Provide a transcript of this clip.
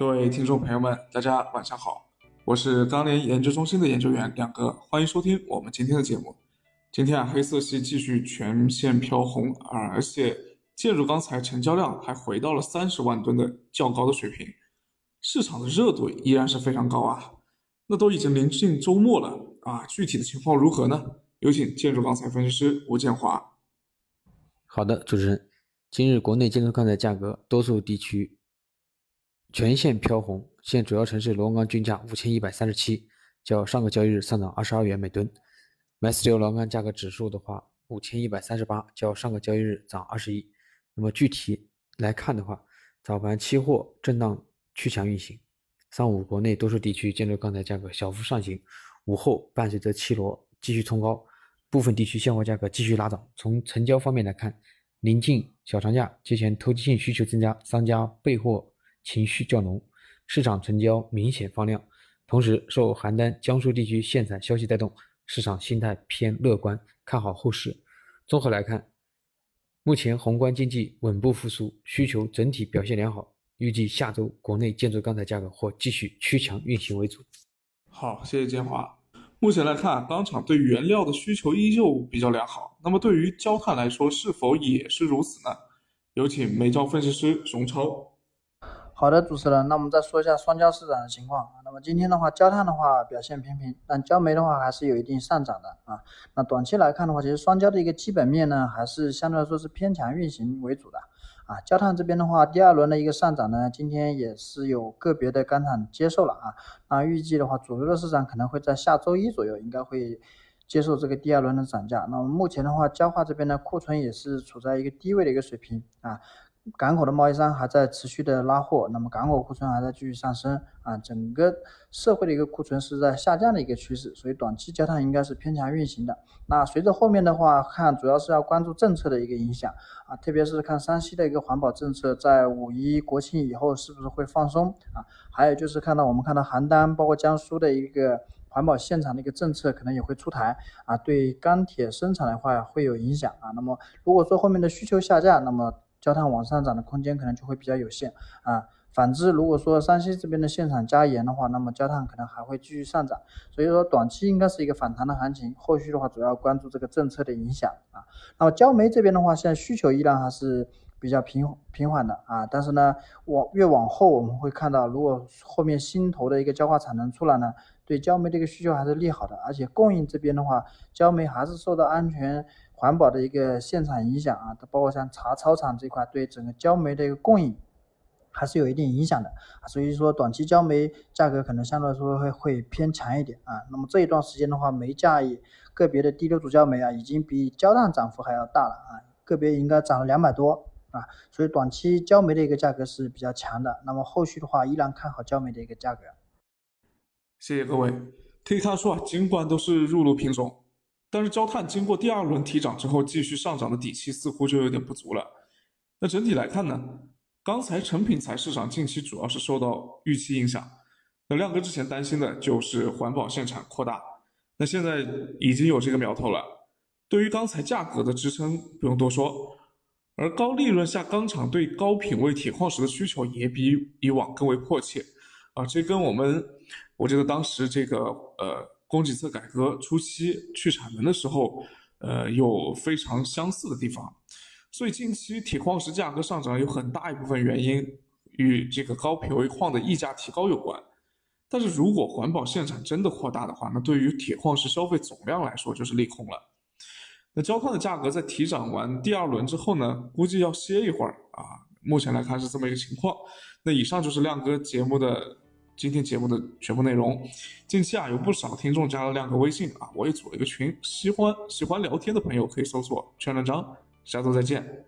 各位听众朋友们，大家晚上好，我是钢联研究中心的研究员亮哥，欢迎收听我们今天的节目。今天啊，黑色系继续全线飘红，而且建筑钢材成交量还回到了三十万吨的较高的水平，市场的热度依然是非常高啊。那都已经临近周末了啊，具体的情况如何呢？有请建筑钢材分析师吴建华。好的，主持人，今日国内建筑钢材价格多数地区。全线飘红，现主要城市螺纹钢均价五千一百三十七，较上个交易日上涨二十二元每吨。MS 六螺纹钢价格指数的话，五千一百三十八，较上个交易日涨二十一。那么具体来看的话，早盘期货震荡趋强运行，上午国内多数地区建筑钢材价格小幅上行，午后伴随着期螺继续冲高，部分地区现货价格继续拉涨。从成交方面来看，临近小长假，节前投机性需求增加，商家备货。情绪较浓，市场成交明显放量，同时受邯郸、江苏地区限产消息带动，市场心态偏乐观，看好后市。综合来看，目前宏观经济稳步复苏，需求整体表现良好，预计下周国内建筑钢材价格或继续趋强运行为主。好，谢谢建华。目前来看，钢厂对原料的需求依旧比较良好，那么对于焦炭来说，是否也是如此呢？有请煤焦分析师熊超。好的，主持人，那我们再说一下双焦市场的情况。那么今天的话，焦炭的话表现平平，但焦煤的话还是有一定上涨的啊。那短期来看的话，其实双焦的一个基本面呢，还是相对来说是偏强运行为主的啊。焦炭这边的话，第二轮的一个上涨呢，今天也是有个别的钢厂接受了啊。那预计的话，主流的市场可能会在下周一左右应该会接受这个第二轮的涨价。那么目前的话，焦化这边的库存也是处在一个低位的一个水平啊。港口的贸易商还在持续的拉货，那么港口库存还在继续上升啊，整个社会的一个库存是在下降的一个趋势，所以短期焦炭应该是偏强运行的。那随着后面的话看，主要是要关注政策的一个影响啊，特别是看山西的一个环保政策在五一国庆以后是不是会放松啊？还有就是看到我们看到邯郸包括江苏的一个环保现场的一个政策可能也会出台啊，对钢铁生产的话会有影响啊。那么如果说后面的需求下降，那么焦炭往上涨的空间可能就会比较有限啊。反之，如果说山西这边的限产加严的话，那么焦炭可能还会继续上涨。所以说，短期应该是一个反弹的行情。后续的话，主要关注这个政策的影响啊。那么焦煤这边的话，现在需求依然还是比较平平缓的啊。但是呢，往越往后我们会看到，如果后面新投的一个焦化产能出来呢，对焦煤的一个需求还是利好的。而且供应这边的话，焦煤还是受到安全。环保的一个现场影响啊，它包括像茶草厂这块，对整个焦煤的一个供应还是有一定影响的所以说短期焦煤价格可能相对来说会会偏强一点啊。那么这一段时间的话，煤价也个别的低流主焦煤啊，已经比焦炭涨幅还要大了啊，个别应该涨了两百多啊。所以短期焦煤的一个价格是比较强的。那么后续的话，依然看好焦煤的一个价格。谢谢各位。可以看出啊，尽管都是入炉品种。但是焦炭经过第二轮提涨之后，继续上涨的底气似乎就有点不足了。那整体来看呢，钢材成品材市场近期主要是受到预期影响。那亮哥之前担心的就是环保限产扩大，那现在已经有这个苗头了。对于钢材价格的支撑不用多说，而高利润下钢厂对高品位铁矿石的需求也比以往更为迫切啊，这跟我们我觉得当时这个呃。供给侧改革初期去产能的时候，呃，有非常相似的地方，所以近期铁矿石价格上涨有很大一部分原因与这个高品位矿的溢价提高有关。但是如果环保限产真的扩大的话，那对于铁矿石消费总量来说就是利空了。那焦炭的价格在提涨完第二轮之后呢，估计要歇一会儿啊。目前来看是这么一个情况。那以上就是亮哥节目的。今天节目的全部内容，近期啊有不少听众加了亮哥微信啊，我也组了一个群，喜欢喜欢聊天的朋友可以搜索“圈文章”，下周再见。